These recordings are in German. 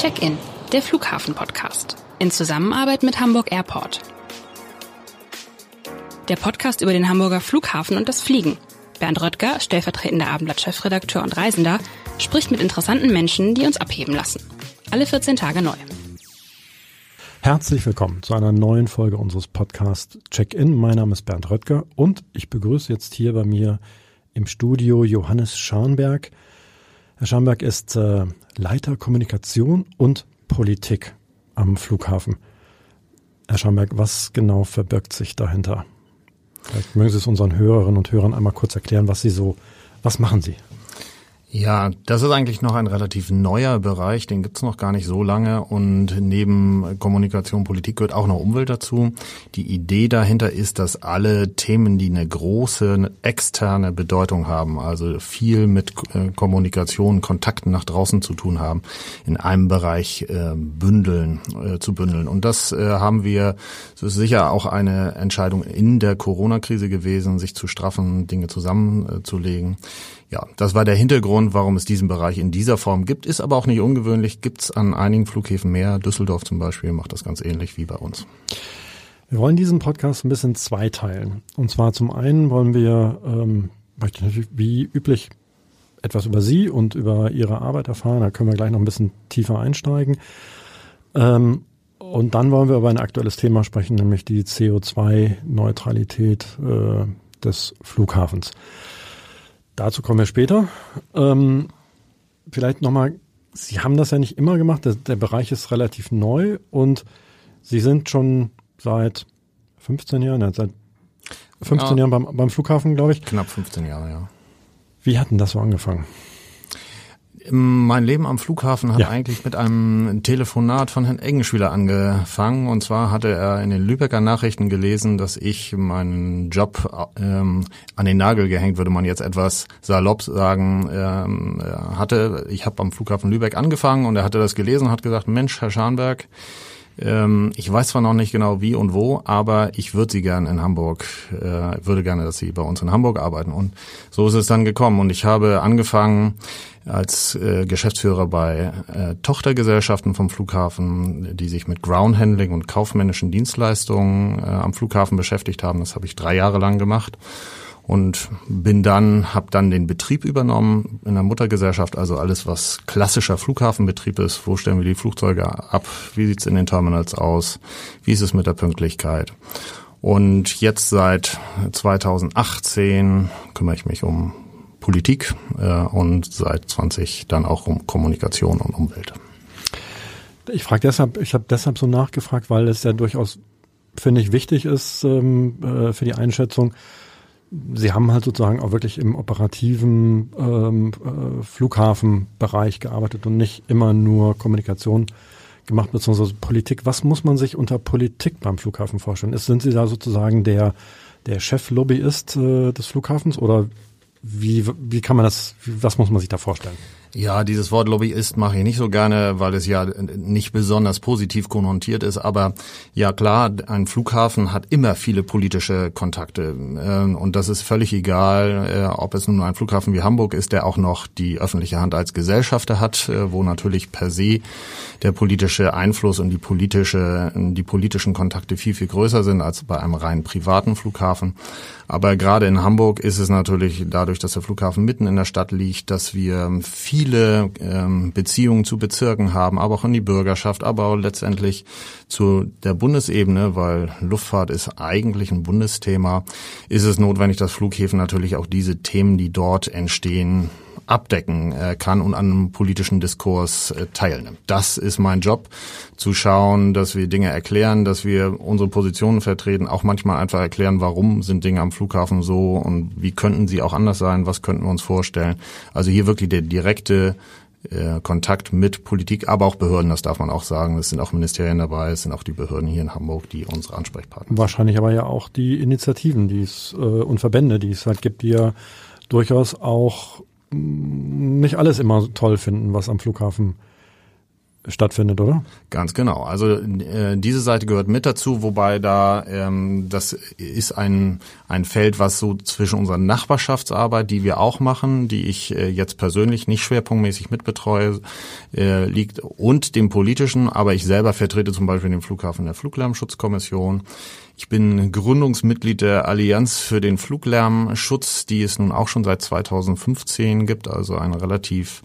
Check-in, der Flughafen-Podcast. In Zusammenarbeit mit Hamburg Airport. Der Podcast über den Hamburger Flughafen und das Fliegen. Bernd Röttger, stellvertretender Abendblatt-Chefredakteur und Reisender, spricht mit interessanten Menschen, die uns abheben lassen. Alle 14 Tage neu. Herzlich willkommen zu einer neuen Folge unseres Podcasts Check-in. Mein Name ist Bernd Röttger und ich begrüße jetzt hier bei mir im Studio Johannes Scharnberg. Herr Scharnberg ist äh, Leiter Kommunikation und Politik am Flughafen. Herr Scharnberg, was genau verbirgt sich dahinter? Vielleicht mögen Sie es unseren Hörerinnen und Hörern einmal kurz erklären, was Sie so, was machen Sie? Ja, das ist eigentlich noch ein relativ neuer Bereich, den gibt's noch gar nicht so lange und neben Kommunikation, Politik gehört auch noch Umwelt dazu. Die Idee dahinter ist, dass alle Themen, die eine große externe Bedeutung haben, also viel mit äh, Kommunikation, Kontakten nach draußen zu tun haben, in einem Bereich äh, bündeln, äh, zu bündeln. Und das haben wir, das ist sicher auch eine Entscheidung in der Corona-Krise gewesen, sich zu straffen, Dinge zusammenzulegen. Ja, das war der Hintergrund, warum es diesen Bereich in dieser Form gibt. Ist aber auch nicht ungewöhnlich. Gibt es an einigen Flughäfen mehr. Düsseldorf zum Beispiel macht das ganz ähnlich wie bei uns. Wir wollen diesen Podcast ein bisschen zweiteilen. Und zwar zum einen wollen wir, ähm, möchte natürlich wie üblich etwas über Sie und über Ihre Arbeit erfahren. Da können wir gleich noch ein bisschen tiefer einsteigen. Ähm, und dann wollen wir über ein aktuelles Thema sprechen, nämlich die CO2-Neutralität äh, des Flughafens. Dazu kommen wir später. Ähm, vielleicht nochmal, Sie haben das ja nicht immer gemacht. Der, der, Bereich ist relativ neu und Sie sind schon seit 15 Jahren, seit 15 ja. Jahren beim, beim Flughafen, glaube ich. Knapp 15 Jahre, ja. Wie hat denn das so angefangen? Mein Leben am Flughafen hat ja. eigentlich mit einem Telefonat von Herrn Eggenschüler angefangen. Und zwar hatte er in den Lübecker Nachrichten gelesen, dass ich meinen Job ähm, an den Nagel gehängt, würde man jetzt etwas salopp sagen, ähm, hatte. Ich habe am Flughafen Lübeck angefangen und er hatte das gelesen und hat gesagt, Mensch, Herr Scharnberg, ähm, ich weiß zwar noch nicht genau wie und wo, aber ich würde Sie gerne in Hamburg, äh, würde gerne, dass Sie bei uns in Hamburg arbeiten. Und so ist es dann gekommen. Und ich habe angefangen als äh, Geschäftsführer bei äh, Tochtergesellschaften vom Flughafen, die sich mit Groundhandling und kaufmännischen Dienstleistungen äh, am Flughafen beschäftigt haben. Das habe ich drei Jahre lang gemacht und bin dann, habe dann den Betrieb übernommen in der Muttergesellschaft, also alles, was klassischer Flughafenbetrieb ist. Wo stellen wir die Flugzeuge ab? Wie sieht's in den Terminals aus? Wie ist es mit der Pünktlichkeit? Und jetzt seit 2018 kümmere ich mich um Politik äh, und seit 20 dann auch um Kommunikation und Umwelt. Ich frage deshalb, ich habe deshalb so nachgefragt, weil es ja durchaus, finde ich, wichtig ist ähm, äh, für die Einschätzung. Sie haben halt sozusagen auch wirklich im operativen ähm, äh, Flughafenbereich gearbeitet und nicht immer nur Kommunikation gemacht, beziehungsweise Politik. Was muss man sich unter Politik beim Flughafen vorstellen? Ist, sind Sie da sozusagen der, der Cheflobbyist äh, des Flughafens oder wie, wie kann man das, was muss man sich da vorstellen? Ja, dieses Wort Lobbyist mache ich nicht so gerne, weil es ja nicht besonders positiv konnotiert ist. Aber ja klar, ein Flughafen hat immer viele politische Kontakte. Ähm, und das ist völlig egal, äh, ob es nun ein Flughafen wie Hamburg ist, der auch noch die öffentliche Hand als Gesellschafter hat, äh, wo natürlich per se der politische Einfluss und die politische, die politischen Kontakte viel, viel größer sind als bei einem rein privaten Flughafen. Aber gerade in Hamburg ist es natürlich dadurch, dass der Flughafen mitten in der Stadt liegt, dass wir viele ähm, Beziehungen zu Bezirken haben, aber auch in die Bürgerschaft, aber auch letztendlich zu der Bundesebene, weil Luftfahrt ist eigentlich ein Bundesthema, ist es notwendig, dass Flughäfen natürlich auch diese Themen, die dort entstehen, abdecken äh, kann und an einem politischen Diskurs äh, teilnimmt. Das ist mein Job, zu schauen, dass wir Dinge erklären, dass wir unsere Positionen vertreten, auch manchmal einfach erklären, warum sind Dinge am Flughafen so und wie könnten sie auch anders sein, was könnten wir uns vorstellen. Also hier wirklich der direkte äh, Kontakt mit Politik, aber auch Behörden, das darf man auch sagen. Es sind auch Ministerien dabei, es sind auch die Behörden hier in Hamburg, die unsere Ansprechpartner sind. Wahrscheinlich aber ja auch die Initiativen, die es äh, und Verbände, die es halt gibt, die ja durchaus auch nicht alles immer toll finden, was am Flughafen stattfindet, oder? Ganz genau. Also äh, diese Seite gehört mit dazu, wobei da ähm, das ist ein ein Feld, was so zwischen unserer Nachbarschaftsarbeit, die wir auch machen, die ich äh, jetzt persönlich nicht schwerpunktmäßig mitbetreue, äh, liegt und dem politischen. Aber ich selber vertrete zum Beispiel den Flughafen der Fluglärmschutzkommission. Ich bin Gründungsmitglied der Allianz für den Fluglärmschutz, die es nun auch schon seit 2015 gibt, also ein relativ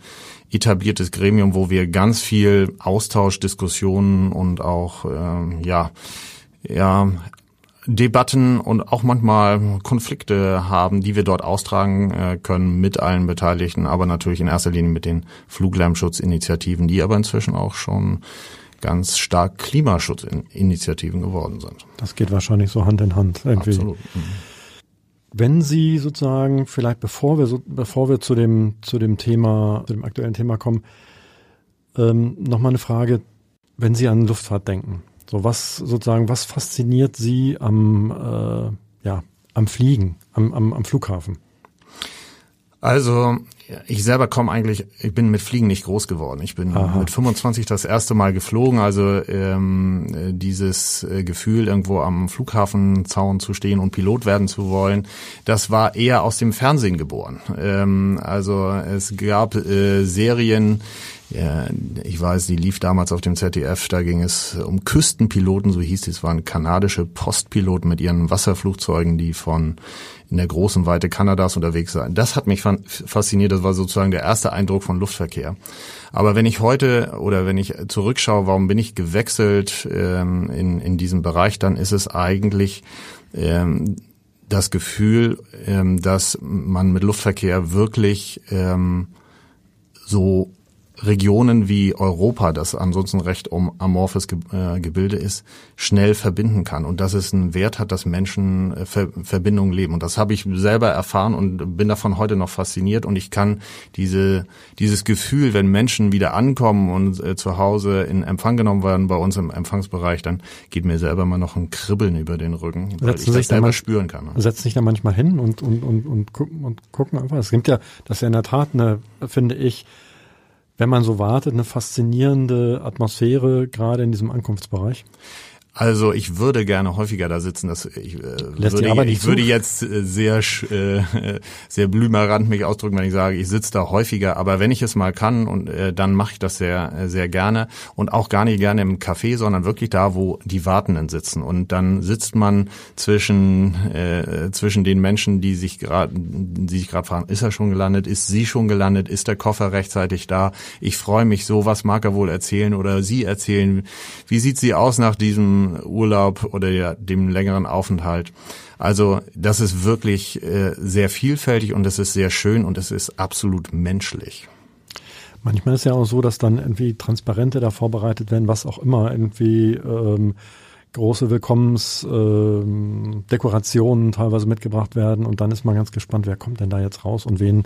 etabliertes Gremium, wo wir ganz viel Austausch, Diskussionen und auch ähm, ja ja Debatten und auch manchmal Konflikte haben, die wir dort austragen äh, können mit allen Beteiligten, aber natürlich in erster Linie mit den Fluglärmschutzinitiativen, die aber inzwischen auch schon ganz stark Klimaschutzinitiativen geworden sind. Das geht wahrscheinlich so Hand in Hand irgendwie. Absolut. Mhm. Wenn Sie sozusagen, vielleicht bevor wir so, bevor wir zu dem, zu dem Thema, zu dem aktuellen Thema kommen, ähm, nochmal eine Frage, wenn Sie an Luftfahrt denken. So was sozusagen, was fasziniert Sie am, äh, ja, am Fliegen, am, am, am Flughafen? Also ich selber komme eigentlich, ich bin mit Fliegen nicht groß geworden. Ich bin Aha. mit 25 das erste Mal geflogen. Also ähm, dieses äh, Gefühl, irgendwo am Flughafenzaun zu stehen und Pilot werden zu wollen, das war eher aus dem Fernsehen geboren. Ähm, also es gab äh, Serien, ich weiß, die lief damals auf dem ZDF, da ging es um Küstenpiloten, so hieß es, waren kanadische Postpiloten mit ihren Wasserflugzeugen, die von in der großen Weite Kanadas unterwegs waren. Das hat mich fasziniert, das war sozusagen der erste Eindruck von Luftverkehr. Aber wenn ich heute oder wenn ich zurückschaue, warum bin ich gewechselt ähm, in, in diesem Bereich, dann ist es eigentlich ähm, das Gefühl, ähm, dass man mit Luftverkehr wirklich ähm, so Regionen wie Europa, das ansonsten recht um amorphes äh, Gebilde ist, schnell verbinden kann und dass es einen Wert hat, dass Menschen äh, Ver Verbindungen leben. Und das habe ich selber erfahren und bin davon heute noch fasziniert. Und ich kann diese, dieses Gefühl, wenn Menschen wieder ankommen und äh, zu Hause in Empfang genommen werden bei uns im Empfangsbereich, dann geht mir selber mal noch ein Kribbeln über den Rücken, weil Setzen ich das selber spüren kann. Setzt sich da manchmal hin und, und, und, und, gucken, und gucken einfach. Es gibt ja, das ist ja in der Tat eine, finde ich, wenn man so wartet, eine faszinierende Atmosphäre, gerade in diesem Ankunftsbereich? Also ich würde gerne häufiger da sitzen. Das, ich, äh, würde, ich würde jetzt äh, sehr äh, sehr blümerant mich ausdrücken, wenn ich sage, ich sitze da häufiger. Aber wenn ich es mal kann, und äh, dann mache ich das sehr äh, sehr gerne und auch gar nicht gerne im Café, sondern wirklich da, wo die Wartenden sitzen. Und dann sitzt man zwischen äh, zwischen den Menschen, die sich gerade die sich gerade fragen, ist er schon gelandet, ist sie schon gelandet, ist der Koffer rechtzeitig da? Ich freue mich so, was mag er wohl erzählen oder sie erzählen? Wie sieht sie aus nach diesem Urlaub oder dem längeren Aufenthalt. Also das ist wirklich äh, sehr vielfältig und es ist sehr schön und es ist absolut menschlich. Manchmal ist ja auch so, dass dann irgendwie Transparente da vorbereitet werden, was auch immer, irgendwie ähm, große Willkommensdekorationen ähm, teilweise mitgebracht werden und dann ist man ganz gespannt, wer kommt denn da jetzt raus und wen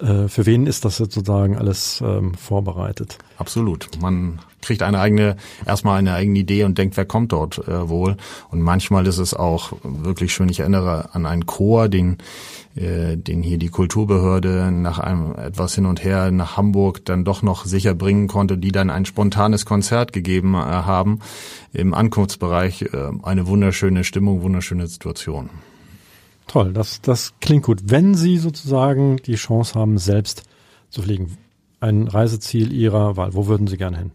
äh, für wen ist das sozusagen alles ähm, vorbereitet? Absolut. Man kriegt eine eigene, erstmal eine eigene Idee und denkt, wer kommt dort äh, wohl. Und manchmal ist es auch wirklich schön. Ich erinnere an einen Chor, den, äh, den hier die Kulturbehörde nach einem etwas hin und her nach Hamburg dann doch noch sicher bringen konnte, die dann ein spontanes Konzert gegeben äh, haben im Ankunftsbereich. Äh, eine wunderschöne Stimmung, wunderschöne Situation. Toll, das, das klingt gut. Wenn Sie sozusagen die Chance haben, selbst zu fliegen, ein Reiseziel Ihrer Wahl, wo würden Sie gerne hin?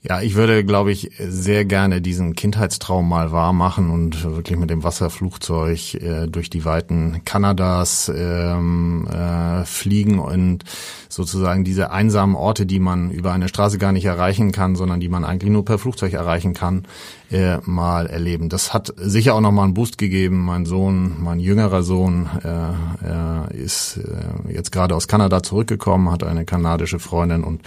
Ja, ich würde, glaube ich, sehr gerne diesen Kindheitstraum mal wahr machen und wirklich mit dem Wasserflugzeug äh, durch die Weiten Kanadas ähm, äh, fliegen und sozusagen diese einsamen Orte, die man über eine Straße gar nicht erreichen kann, sondern die man eigentlich nur per Flugzeug erreichen kann, äh, mal erleben. Das hat sicher auch nochmal einen Boost gegeben. Mein Sohn, mein jüngerer Sohn, äh, äh, ist äh, jetzt gerade aus Kanada zurückgekommen, hat eine kanadische Freundin und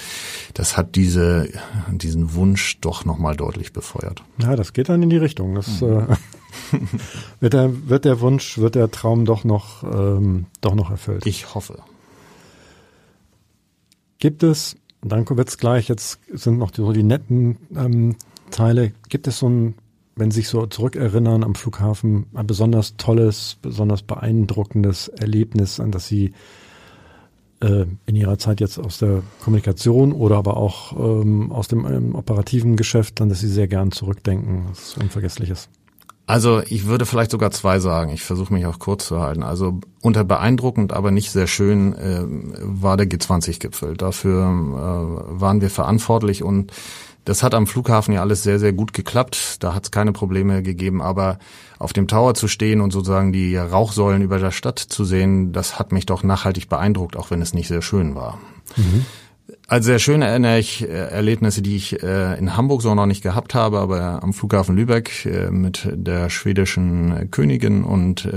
das hat diese, diesen Wunsch doch nochmal deutlich befeuert. Ja, das geht dann in die Richtung. Das mhm. äh, wird, der, wird der Wunsch, wird der Traum doch noch, ähm, doch noch erfüllt. Ich hoffe. Gibt es, dann wird's gleich, jetzt sind noch die, so die netten ähm, Teile. Gibt es so ein, wenn Sie sich so zurückerinnern am Flughafen, ein besonders tolles, besonders beeindruckendes Erlebnis, an das Sie äh, in Ihrer Zeit jetzt aus der Kommunikation oder aber auch ähm, aus dem ähm, operativen Geschäft, an das Sie sehr gern zurückdenken, was unvergesslich ist? Also ich würde vielleicht sogar zwei sagen. Ich versuche mich auch kurz zu halten. Also unter beeindruckend, aber nicht sehr schön äh, war der G20-Gipfel. Dafür äh, waren wir verantwortlich und das hat am Flughafen ja alles sehr, sehr gut geklappt. Da hat es keine Probleme gegeben. Aber auf dem Tower zu stehen und sozusagen die Rauchsäulen über der Stadt zu sehen, das hat mich doch nachhaltig beeindruckt, auch wenn es nicht sehr schön war. Mhm. Als sehr schön erinnere ich äh, Erlebnisse, die ich äh, in Hamburg so noch nicht gehabt habe, aber am Flughafen Lübeck äh, mit der schwedischen Königin und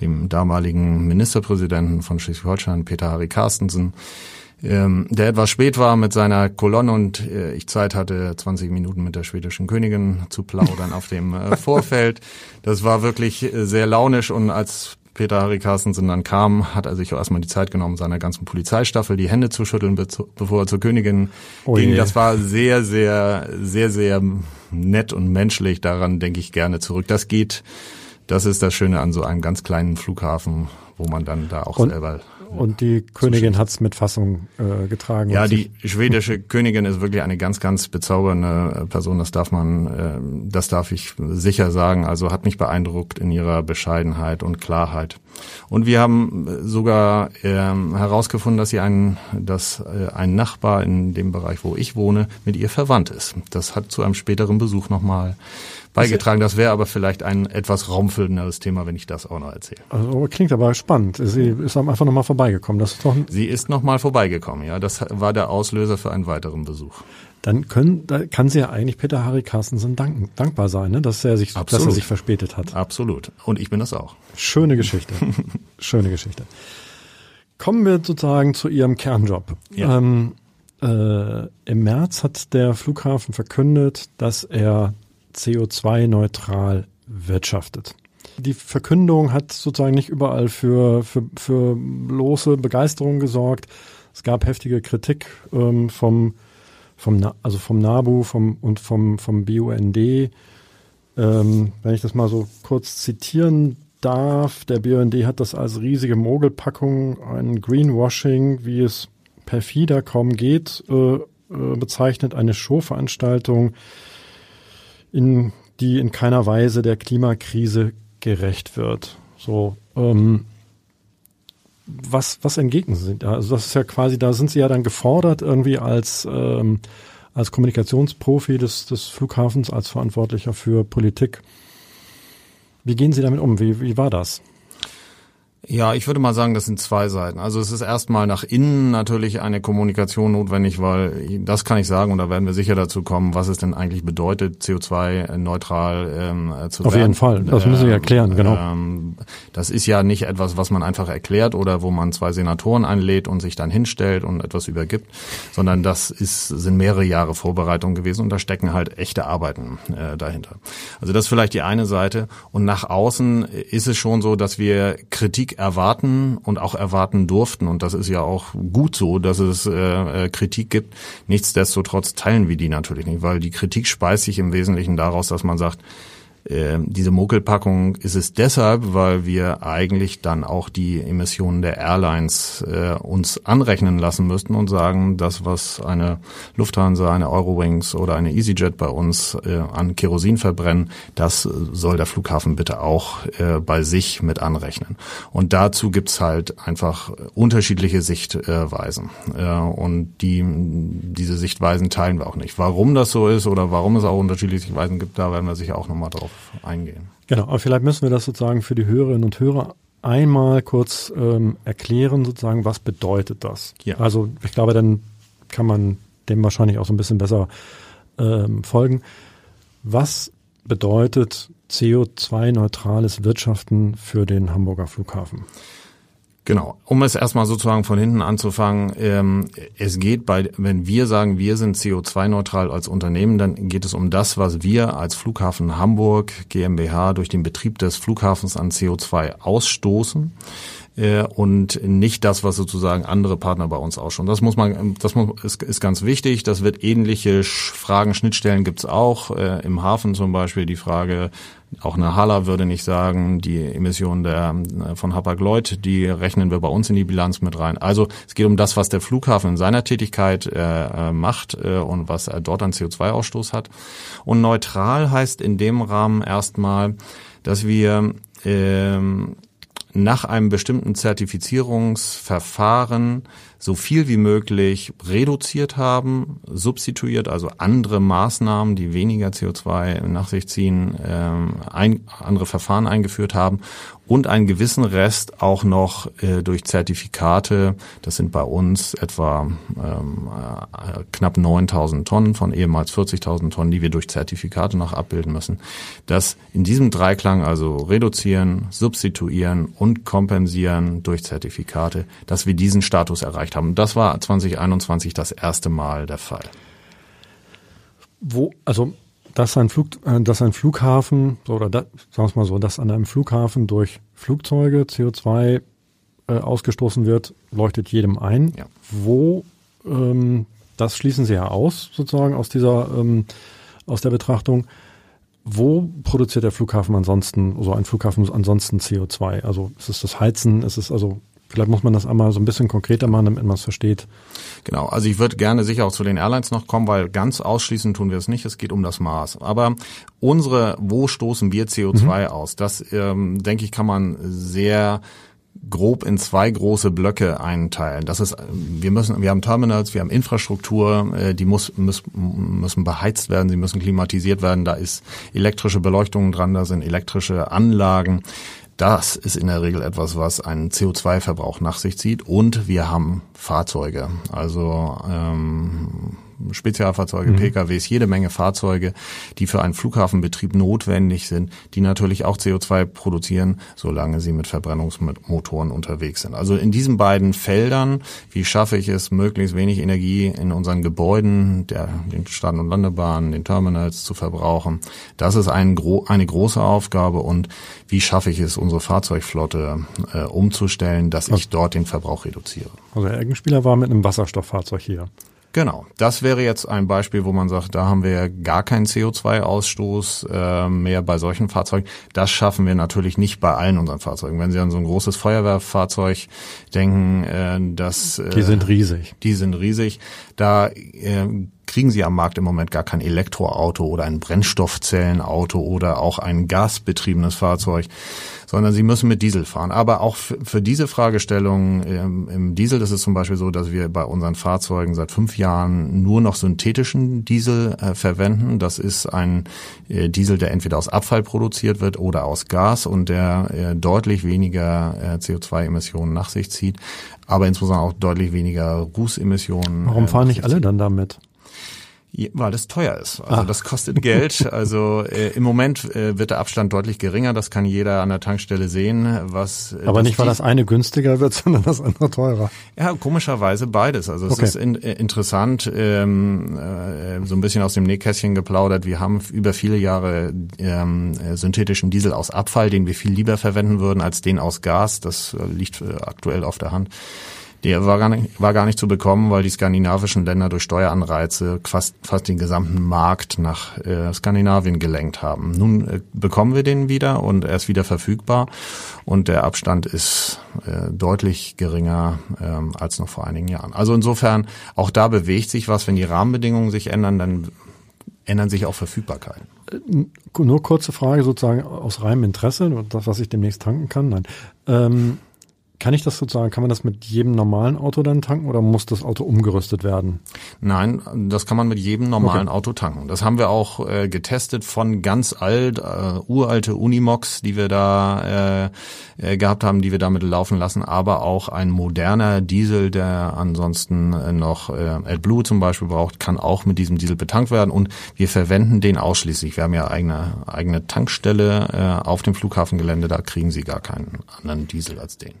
dem damaligen Ministerpräsidenten von Schleswig-Holstein, Peter Harry Carstensen ähm, der etwas spät war mit seiner Kolonne und äh, ich Zeit hatte, 20 Minuten mit der schwedischen Königin zu plaudern auf dem äh, Vorfeld. Das war wirklich äh, sehr launisch und als Peter Harry Carstensen dann kam, hat er sich auch erstmal die Zeit genommen, seiner ganzen Polizeistaffel die Hände zu schütteln, bevor er zur Königin oh ging. Das war sehr, sehr, sehr, sehr nett und menschlich. Daran denke ich gerne zurück. Das geht, das ist das Schöne an so einem ganz kleinen Flughafen, wo man dann da auch und selber und die Königin hat's mit Fassung äh, getragen. Ja, die schwedische Königin ist wirklich eine ganz, ganz bezaubernde Person. Das darf man, äh, das darf ich sicher sagen. Also hat mich beeindruckt in ihrer Bescheidenheit und Klarheit. Und wir haben sogar äh, herausgefunden, dass sie ein, dass äh, ein Nachbar in dem Bereich, wo ich wohne, mit ihr verwandt ist. Das hat zu einem späteren Besuch nochmal beigetragen. Das wäre aber vielleicht ein etwas raumfüllenderes Thema, wenn ich das auch noch erzähle. Also klingt aber spannend. Sie ist einfach nochmal vorbeigekommen. Das ist doch Sie ist nochmal vorbeigekommen, ja. Das war der Auslöser für einen weiteren Besuch. Dann können, da kann sie ja eigentlich Peter Harry Carstensen danken, dankbar sein, ne? dass, er sich, dass er sich verspätet hat. Absolut. Und ich bin das auch. Schöne Geschichte. Schöne Geschichte. Kommen wir sozusagen zu Ihrem Kernjob. Ja. Ähm, äh, Im März hat der Flughafen verkündet, dass er CO2-neutral wirtschaftet. Die Verkündung hat sozusagen nicht überall für, für, für bloße Begeisterung gesorgt. Es gab heftige Kritik ähm, vom, vom, also vom NABU vom, und vom, vom BUND. Ähm, wenn ich das mal so kurz zitieren darf, der BUND hat das als riesige Mogelpackung, ein Greenwashing, wie es perfider kaum geht, äh, äh, bezeichnet, eine Showveranstaltung, in, die in keiner Weise der Klimakrise gerecht wird. So, ähm, was, was entgegnen Sie? Also das ist ja quasi, da sind Sie ja dann gefordert, irgendwie als, ähm, als Kommunikationsprofi des, des Flughafens, als Verantwortlicher für Politik. Wie gehen Sie damit um? Wie, wie war das? Ja, ich würde mal sagen, das sind zwei Seiten. Also es ist erstmal nach innen natürlich eine Kommunikation notwendig, weil das kann ich sagen und da werden wir sicher dazu kommen, was es denn eigentlich bedeutet, CO2-neutral ähm, zu Auf werden. Auf jeden Fall, das müssen Sie erklären, genau. Ähm, das ist ja nicht etwas, was man einfach erklärt oder wo man zwei Senatoren einlädt und sich dann hinstellt und etwas übergibt, sondern das ist, sind mehrere Jahre Vorbereitung gewesen und da stecken halt echte Arbeiten äh, dahinter. Also das ist vielleicht die eine Seite und nach außen ist es schon so, dass wir Kritik erwarten und auch erwarten durften. Und das ist ja auch gut so, dass es äh, äh, Kritik gibt. Nichtsdestotrotz teilen wir die natürlich nicht, weil die Kritik speist sich im Wesentlichen daraus, dass man sagt, äh, diese Mogelpackung ist es deshalb, weil wir eigentlich dann auch die Emissionen der Airlines äh, uns anrechnen lassen müssten und sagen, das, was eine Lufthansa, eine Eurowings oder eine EasyJet bei uns äh, an Kerosin verbrennen, das soll der Flughafen bitte auch äh, bei sich mit anrechnen. Und dazu gibt's halt einfach unterschiedliche Sichtweisen. Äh, und die, diese Sichtweisen teilen wir auch nicht. Warum das so ist oder warum es auch unterschiedliche Sichtweisen gibt, da werden wir sicher auch nochmal drauf eingehen. Genau, aber vielleicht müssen wir das sozusagen für die Hörerinnen und Hörer einmal kurz ähm, erklären, sozusagen, was bedeutet das? Ja. Also ich glaube, dann kann man dem wahrscheinlich auch so ein bisschen besser ähm, folgen. Was bedeutet CO2-neutrales Wirtschaften für den Hamburger Flughafen? Genau. Um es erstmal sozusagen von hinten anzufangen, ähm, es geht bei, wenn wir sagen, wir sind CO2-neutral als Unternehmen, dann geht es um das, was wir als Flughafen Hamburg GmbH durch den Betrieb des Flughafens an CO2 ausstoßen. äh, und nicht das, was sozusagen andere Partner bei uns ausschauen. Das muss man, das muss, ist, ist ganz wichtig. Das wird ähnliche Fragen, Schnittstellen gibt's auch. Äh, Im Hafen zum Beispiel die Frage, auch eine Hala würde nicht sagen, die Emissionen der, äh, von Hapag-Lloyd, die rechnen wir bei uns in die Bilanz mit rein. Also es geht um das, was der Flughafen in seiner Tätigkeit äh, äh macht äh, und was er dort an CO2-Ausstoß hat. Und neutral heißt in dem Rahmen erstmal, dass wir ähm, nach einem bestimmten Zertifizierungsverfahren so viel wie möglich reduziert haben, substituiert, also andere Maßnahmen, die weniger CO2 nach sich ziehen, ähm, ein, andere Verfahren eingeführt haben und einen gewissen Rest auch noch äh, durch Zertifikate, das sind bei uns etwa ähm, äh, knapp 9000 Tonnen von ehemals 40.000 Tonnen, die wir durch Zertifikate noch abbilden müssen. Das in diesem Dreiklang also reduzieren, substituieren und kompensieren durch Zertifikate, dass wir diesen Status erreicht haben. Das war 2021 das erste Mal der Fall. Wo, also dass ein, Flug, äh, dass ein Flughafen, oder da, sagen wir mal so, dass an einem Flughafen durch Flugzeuge CO2 äh, ausgestoßen wird, leuchtet jedem ein. Ja. Wo, ähm, das schließen Sie ja aus, sozusagen aus dieser, ähm, aus der Betrachtung. Wo produziert der Flughafen ansonsten, so also ein Flughafen ansonsten CO2? Also ist es das Heizen? Ist es also Vielleicht muss man das einmal so ein bisschen konkreter machen, damit man es versteht. Genau, also ich würde gerne sicher auch zu den Airlines noch kommen, weil ganz ausschließen tun wir es nicht. Es geht um das Maß. Aber unsere, wo stoßen wir CO2 mhm. aus? Das, ähm, denke ich, kann man sehr grob in zwei große Blöcke einteilen. Das ist, wir müssen, wir haben Terminals, wir haben Infrastruktur, äh, die muss, muss, müssen beheizt werden, sie müssen klimatisiert werden. Da ist elektrische Beleuchtung dran, da sind elektrische Anlagen. Das ist in der Regel etwas, was einen CO2-Verbrauch nach sich zieht. Und wir haben Fahrzeuge. Also ähm, Spezialfahrzeuge, mhm. PKWs, jede Menge Fahrzeuge, die für einen Flughafenbetrieb notwendig sind, die natürlich auch CO2 produzieren, solange sie mit Verbrennungsmotoren unterwegs sind. Also in diesen beiden Feldern, wie schaffe ich es, möglichst wenig Energie in unseren Gebäuden, der, den Start- und Landebahnen, den Terminals zu verbrauchen, das ist ein, eine große Aufgabe und wie schaffe ich es, unsere Fahrzeugflotte äh, umzustellen, dass ich dort den Verbrauch reduziere. Also der Eggenspieler war mit einem Wasserstofffahrzeug hier. Genau, das wäre jetzt ein Beispiel, wo man sagt, da haben wir gar keinen CO2-Ausstoß äh, mehr bei solchen Fahrzeugen. Das schaffen wir natürlich nicht bei allen unseren Fahrzeugen. Wenn Sie an so ein großes Feuerwehrfahrzeug denken, äh, das äh, die sind riesig. Die sind riesig. Da äh, kriegen Sie am Markt im Moment gar kein Elektroauto oder ein Brennstoffzellenauto oder auch ein gasbetriebenes Fahrzeug sondern sie müssen mit Diesel fahren. Aber auch für diese Fragestellung ähm, im Diesel ist es zum Beispiel so, dass wir bei unseren Fahrzeugen seit fünf Jahren nur noch synthetischen Diesel äh, verwenden. Das ist ein äh, Diesel, der entweder aus Abfall produziert wird oder aus Gas und der äh, deutlich weniger äh, CO2-Emissionen nach sich zieht aber insbesondere auch deutlich weniger Rußemissionen. Warum fahren nicht alle dann damit? Weil es teuer ist. Also ah. das kostet Geld. Also äh, im Moment äh, wird der Abstand deutlich geringer. Das kann jeder an der Tankstelle sehen. Was äh, aber nicht, weil das eine günstiger wird, sondern das andere teurer. Ja, komischerweise beides. Also es okay. ist in, äh, interessant, ähm, äh, so ein bisschen aus dem Nähkästchen geplaudert. Wir haben über viele Jahre ähm, synthetischen Diesel aus Abfall, den wir viel lieber verwenden würden als den aus Gas. Das liegt aktuell auf der Hand. Der war gar, nicht, war gar nicht zu bekommen, weil die skandinavischen Länder durch Steueranreize fast, fast den gesamten Markt nach äh, Skandinavien gelenkt haben. Nun äh, bekommen wir den wieder und er ist wieder verfügbar und der Abstand ist äh, deutlich geringer ähm, als noch vor einigen Jahren. Also insofern, auch da bewegt sich was. Wenn die Rahmenbedingungen sich ändern, dann ändern sich auch Verfügbarkeiten. Äh, nur kurze Frage sozusagen aus reinem Interesse, das, was ich demnächst tanken kann. Nein. Ähm, kann ich das sozusagen, kann man das mit jedem normalen Auto dann tanken oder muss das Auto umgerüstet werden? Nein, das kann man mit jedem normalen okay. Auto tanken. Das haben wir auch äh, getestet von ganz alt, äh, uralte Unimox, die wir da äh, äh, gehabt haben, die wir damit laufen lassen, aber auch ein moderner Diesel, der ansonsten äh, noch äh, AdBlue zum Beispiel braucht, kann auch mit diesem Diesel betankt werden und wir verwenden den ausschließlich. Wir haben ja eigene, eigene Tankstelle äh, auf dem Flughafengelände, da kriegen Sie gar keinen anderen Diesel als den.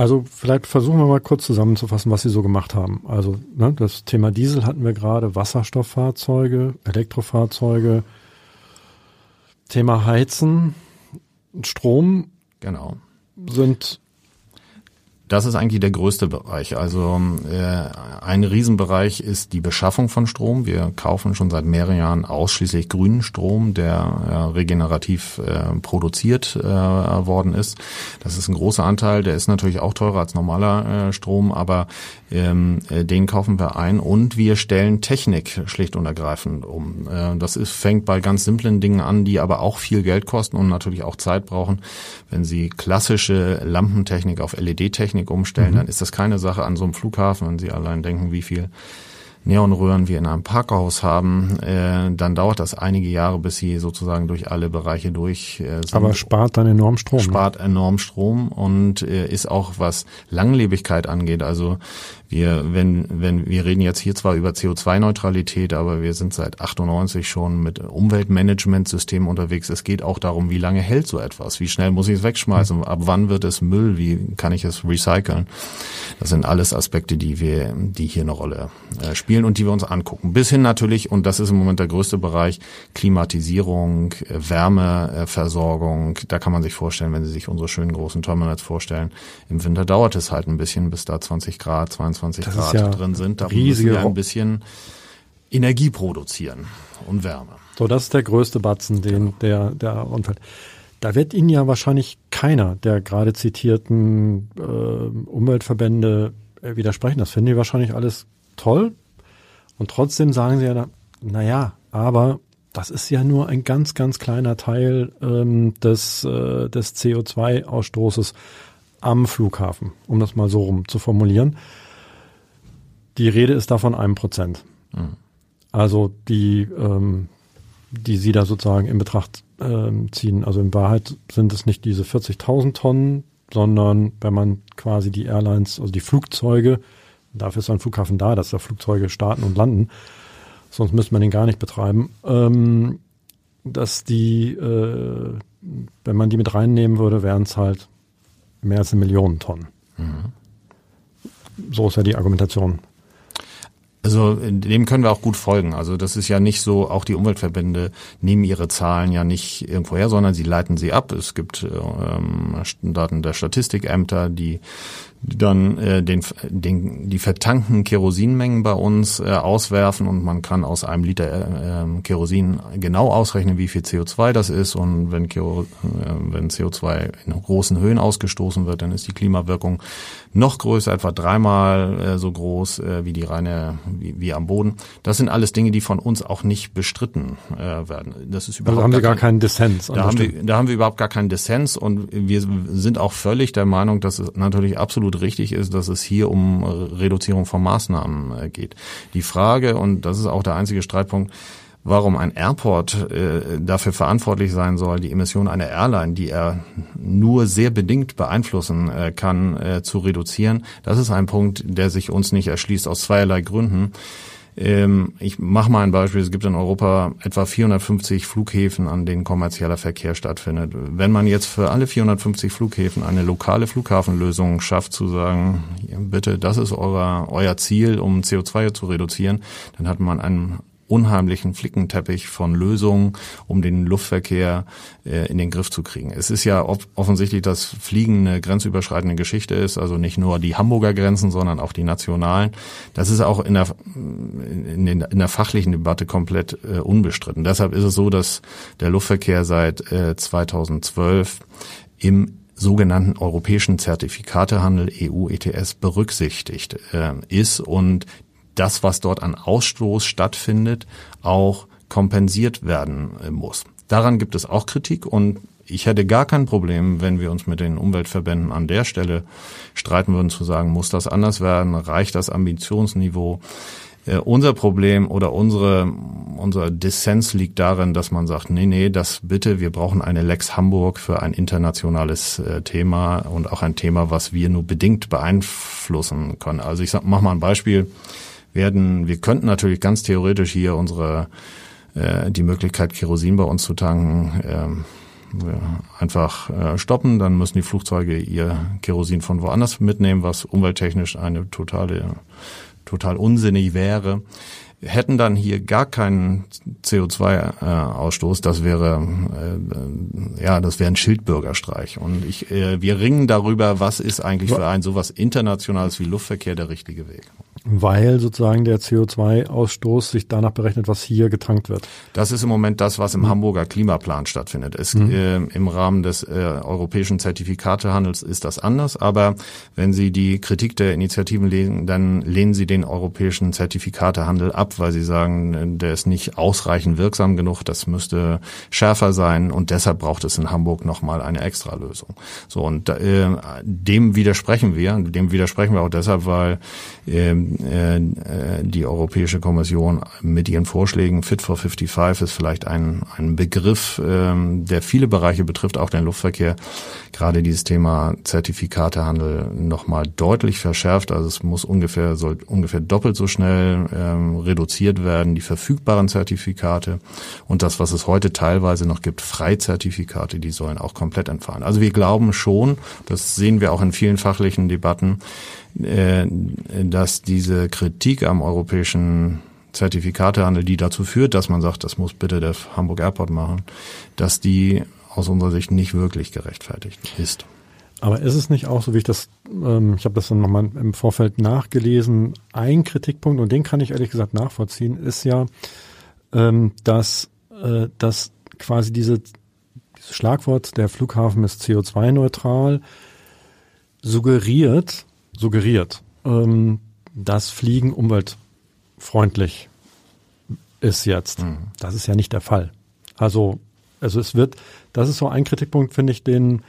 Also vielleicht versuchen wir mal kurz zusammenzufassen, was Sie so gemacht haben. Also ne, das Thema Diesel hatten wir gerade, Wasserstofffahrzeuge, Elektrofahrzeuge, Thema Heizen, Strom. Genau. Sind Das ist eigentlich der größte Bereich. Also äh, ein Riesenbereich ist die Beschaffung von Strom. Wir kaufen schon seit mehreren Jahren ausschließlich grünen Strom, der äh, regenerativ äh, produziert äh, worden ist. Das ist ein großer Anteil. Der ist natürlich auch teurer als normaler äh, Strom, aber ähm, äh, den kaufen wir ein und wir stellen Technik schlicht und ergreifend um. Äh, das ist, fängt bei ganz simplen Dingen an, die aber auch viel Geld kosten und natürlich auch Zeit brauchen. Wenn Sie klassische Lampentechnik auf LED-Technik Technik umstellen, mhm. dann ist das keine Sache an so einem Flughafen, wenn Sie allein denken, wie viel Neonröhren wir in einem Parkhaus haben, äh, dann dauert das einige Jahre, bis sie sozusagen durch alle Bereiche durch äh, sind. Aber spart dann enorm Strom. Ne? Spart enorm Strom und äh, ist auch was Langlebigkeit angeht. Also wir, wenn, wenn, wir reden jetzt hier zwar über CO2-Neutralität, aber wir sind seit 98 schon mit Umweltmanagementsystemen unterwegs. Es geht auch darum, wie lange hält so etwas? Wie schnell muss ich es wegschmeißen? Ab wann wird es Müll? Wie kann ich es recyceln? Das sind alles Aspekte, die wir, die hier eine Rolle äh, spielen und die wir uns angucken. Bis hin natürlich, und das ist im Moment der größte Bereich, Klimatisierung, äh, Wärmeversorgung. Da kann man sich vorstellen, wenn Sie sich unsere schönen großen Terminals vorstellen, im Winter dauert es halt ein bisschen, bis da 20 Grad, 22 25 das Grad ja drin sind. Da müssen wir ein bisschen Energie produzieren und Wärme. So, das ist der größte Batzen, den genau. der, der umfällt. Da wird Ihnen ja wahrscheinlich keiner der gerade zitierten äh, Umweltverbände widersprechen. Das finden die wahrscheinlich alles toll. Und trotzdem sagen sie ja, na, naja, aber das ist ja nur ein ganz, ganz kleiner Teil ähm, des, äh, des CO2-Ausstoßes am Flughafen, um das mal so rum zu formulieren. Die Rede ist davon einem Prozent. Mhm. Also die, ähm, die Sie da sozusagen in Betracht ähm, ziehen. Also in Wahrheit sind es nicht diese 40.000 Tonnen, sondern wenn man quasi die Airlines, also die Flugzeuge, dafür ist ein Flughafen da, dass da Flugzeuge starten und landen, sonst müsste man den gar nicht betreiben, ähm, dass die, äh, wenn man die mit reinnehmen würde, wären es halt mehr als eine Million Tonnen. Mhm. So ist ja die Argumentation also dem können wir auch gut folgen. Also das ist ja nicht so, auch die Umweltverbände nehmen ihre Zahlen ja nicht irgendwo her, sondern sie leiten sie ab. Es gibt ähm, Daten der Statistikämter, die dann äh, den, den, die vertankten Kerosinmengen bei uns äh, auswerfen und man kann aus einem Liter äh, ähm, Kerosin genau ausrechnen, wie viel CO2 das ist und wenn, Kero, äh, wenn CO2 in großen Höhen ausgestoßen wird, dann ist die Klimawirkung noch größer, etwa dreimal äh, so groß äh, wie die reine, wie, wie am Boden. Das sind alles Dinge, die von uns auch nicht bestritten äh, werden. Das ist überhaupt also haben wir gar keinen Dissens. Da haben, wir, da haben wir überhaupt gar keinen Dissens und wir sind auch völlig der Meinung, dass es natürlich absolut richtig ist, dass es hier um Reduzierung von Maßnahmen äh, geht. Die Frage, und das ist auch der einzige Streitpunkt, warum ein Airport äh, dafür verantwortlich sein soll, die Emissionen einer Airline, die er nur sehr bedingt beeinflussen äh, kann, äh, zu reduzieren. Das ist ein Punkt, der sich uns nicht erschließt aus zweierlei Gründen. Ähm, ich mache mal ein Beispiel. Es gibt in Europa etwa 450 Flughäfen, an denen kommerzieller Verkehr stattfindet. Wenn man jetzt für alle 450 Flughäfen eine lokale Flughafenlösung schafft, zu sagen, bitte, das ist euer, euer Ziel, um CO2 zu reduzieren, dann hat man einen unheimlichen Flickenteppich von Lösungen, um den Luftverkehr äh, in den Griff zu kriegen. Es ist ja offensichtlich, dass Fliegen eine grenzüberschreitende Geschichte ist, also nicht nur die Hamburger Grenzen, sondern auch die nationalen. Das ist auch in der, in, den, in der fachlichen Debatte komplett äh, unbestritten. Deshalb ist es so, dass der Luftverkehr seit äh, 2012 im sogenannten europäischen Zertifikatehandel EU ETS berücksichtigt äh, ist und das, was dort an Ausstoß stattfindet, auch kompensiert werden muss. Daran gibt es auch Kritik und ich hätte gar kein Problem, wenn wir uns mit den Umweltverbänden an der Stelle streiten würden, zu sagen, muss das anders werden, reicht das Ambitionsniveau? Äh, unser Problem oder unsere, unser Dissens liegt darin, dass man sagt, nee, nee, das bitte, wir brauchen eine Lex Hamburg für ein internationales äh, Thema und auch ein Thema, was wir nur bedingt beeinflussen können. Also ich sag, mach mal ein Beispiel werden, wir könnten natürlich ganz theoretisch hier unsere äh, die Möglichkeit, Kerosin bei uns zu tanken, ähm, einfach äh, stoppen, dann müssen die Flugzeuge ihr Kerosin von woanders mitnehmen, was umwelttechnisch eine totale, total unsinnig wäre. Hätten dann hier gar keinen CO2-Ausstoß, das wäre äh, ja, das wäre ein Schildbürgerstreich. Und ich, äh, wir ringen darüber, was ist eigentlich für ein sowas internationales wie Luftverkehr der richtige Weg. Weil sozusagen der CO2-Ausstoß sich danach berechnet, was hier getankt wird. Das ist im Moment das, was im mhm. Hamburger Klimaplan stattfindet. Es, mhm. äh, Im Rahmen des äh, europäischen Zertifikatehandels ist das anders, aber wenn Sie die Kritik der Initiativen lesen, dann lehnen Sie den europäischen Zertifikatehandel ab, weil Sie sagen, der ist nicht ausreichend wirksam genug, das müsste schärfer sein und deshalb braucht es in Hamburg nochmal eine Extralösung. So und äh, dem widersprechen wir, dem widersprechen wir auch deshalb, weil äh, äh, die Europäische Kommission mit ihren Vorschlägen Fit for 55 ist vielleicht ein, ein Begriff, ähm, der viele Bereiche betrifft, auch den Luftverkehr. Gerade dieses Thema Zertifikatehandel nochmal deutlich verschärft. Also es muss ungefähr, soll ungefähr doppelt so schnell ähm, reduziert werden, die verfügbaren Zertifikate und das, was es heute teilweise noch gibt, Freizertifikate, die sollen auch komplett entfallen. Also wir glauben schon, das sehen wir auch in vielen fachlichen Debatten, äh, dass diese Kritik am europäischen Zertifikatehandel, die dazu führt, dass man sagt, das muss bitte der Hamburg Airport machen, dass die aus unserer Sicht nicht wirklich gerechtfertigt ist. Aber ist es nicht auch so, wie ich das, ähm, ich habe das dann nochmal im Vorfeld nachgelesen, ein Kritikpunkt, und den kann ich ehrlich gesagt nachvollziehen, ist ja, ähm, dass, äh, dass quasi diese, dieses Schlagwort, der Flughafen ist CO2-neutral, suggeriert, suggeriert, ähm, dass Fliegen umweltfreundlich ist jetzt. Mhm. Das ist ja nicht der Fall. Also, also es wird, das ist so ein Kritikpunkt, finde ich, den,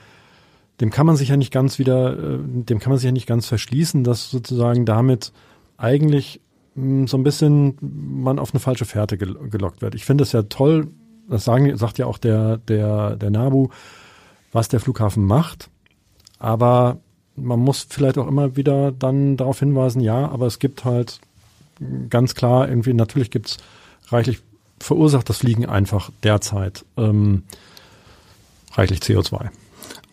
dem kann man sich ja nicht ganz wieder, äh, dem kann man sich ja nicht ganz verschließen, dass sozusagen damit eigentlich mh, hm, so ein bisschen man auf eine falsche Fährte gelockt wird. Ich finde es ja toll, das sagen, sagt ja auch der, der, der NABU, was der Flughafen macht. Aber man muss vielleicht auch immer wieder dann darauf hinweisen, ja, aber es gibt halt ganz klar irgendwie, natürlich gibt's reichlich, verursacht das Fliegen einfach derzeit ähm, reichlich CO2.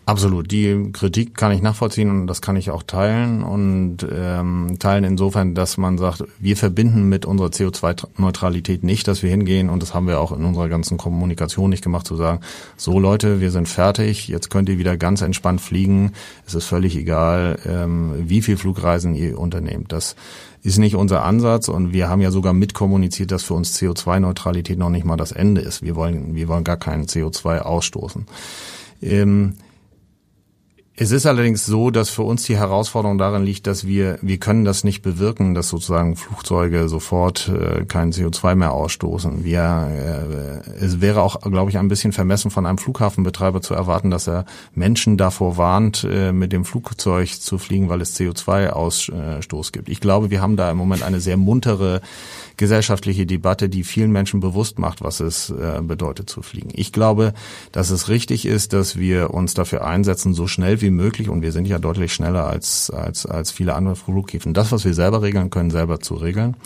Absolut. Die Kritik kann ich nachvollziehen und das kann ich auch teilen und ähm, teilen insofern, dass man sagt, wir verbinden mit unserer CO2-Neutralität nicht, dass wir hingehen und das haben wir auch in unserer ganzen Kommunikation nicht gemacht, zu sagen, so Leute, wir sind fertig, jetzt könnt ihr wieder ganz entspannt fliegen. Es ist völlig egal, ähm, wie viel Flugreisen ihr unternehmt. Das ist nicht unser Ansatz und wir haben ja sogar mitkommuniziert, dass für uns CO2-Neutralität noch nicht mal das Ende ist. Wir wollen, wir wollen gar keinen CO2 ausstoßen. Ähm, es ist allerdings so, dass für uns die Herausforderung darin liegt, dass wir, wir können das nicht bewirken, dass sozusagen Flugzeuge sofort äh, kein CO2 mehr ausstoßen. Wir, äh, es wäre auch, glaube ich, ein bisschen vermessen von einem Flughafenbetreiber zu erwarten, dass er Menschen davor warnt, äh, mit dem Flugzeug zu fliegen, weil es CO2-Ausstoß gibt. Ich glaube, wir haben da im Moment eine sehr muntere gesellschaftliche Debatte, die vielen Menschen bewusst macht, was es äh, bedeutet zu fliegen. Ich glaube, dass es richtig ist, dass wir uns dafür einsetzen, so schnell wie möglich, und wir sind ja deutlich schneller als, als, als viele andere Flughäfen, das, was wir selber regeln können, selber zu regeln.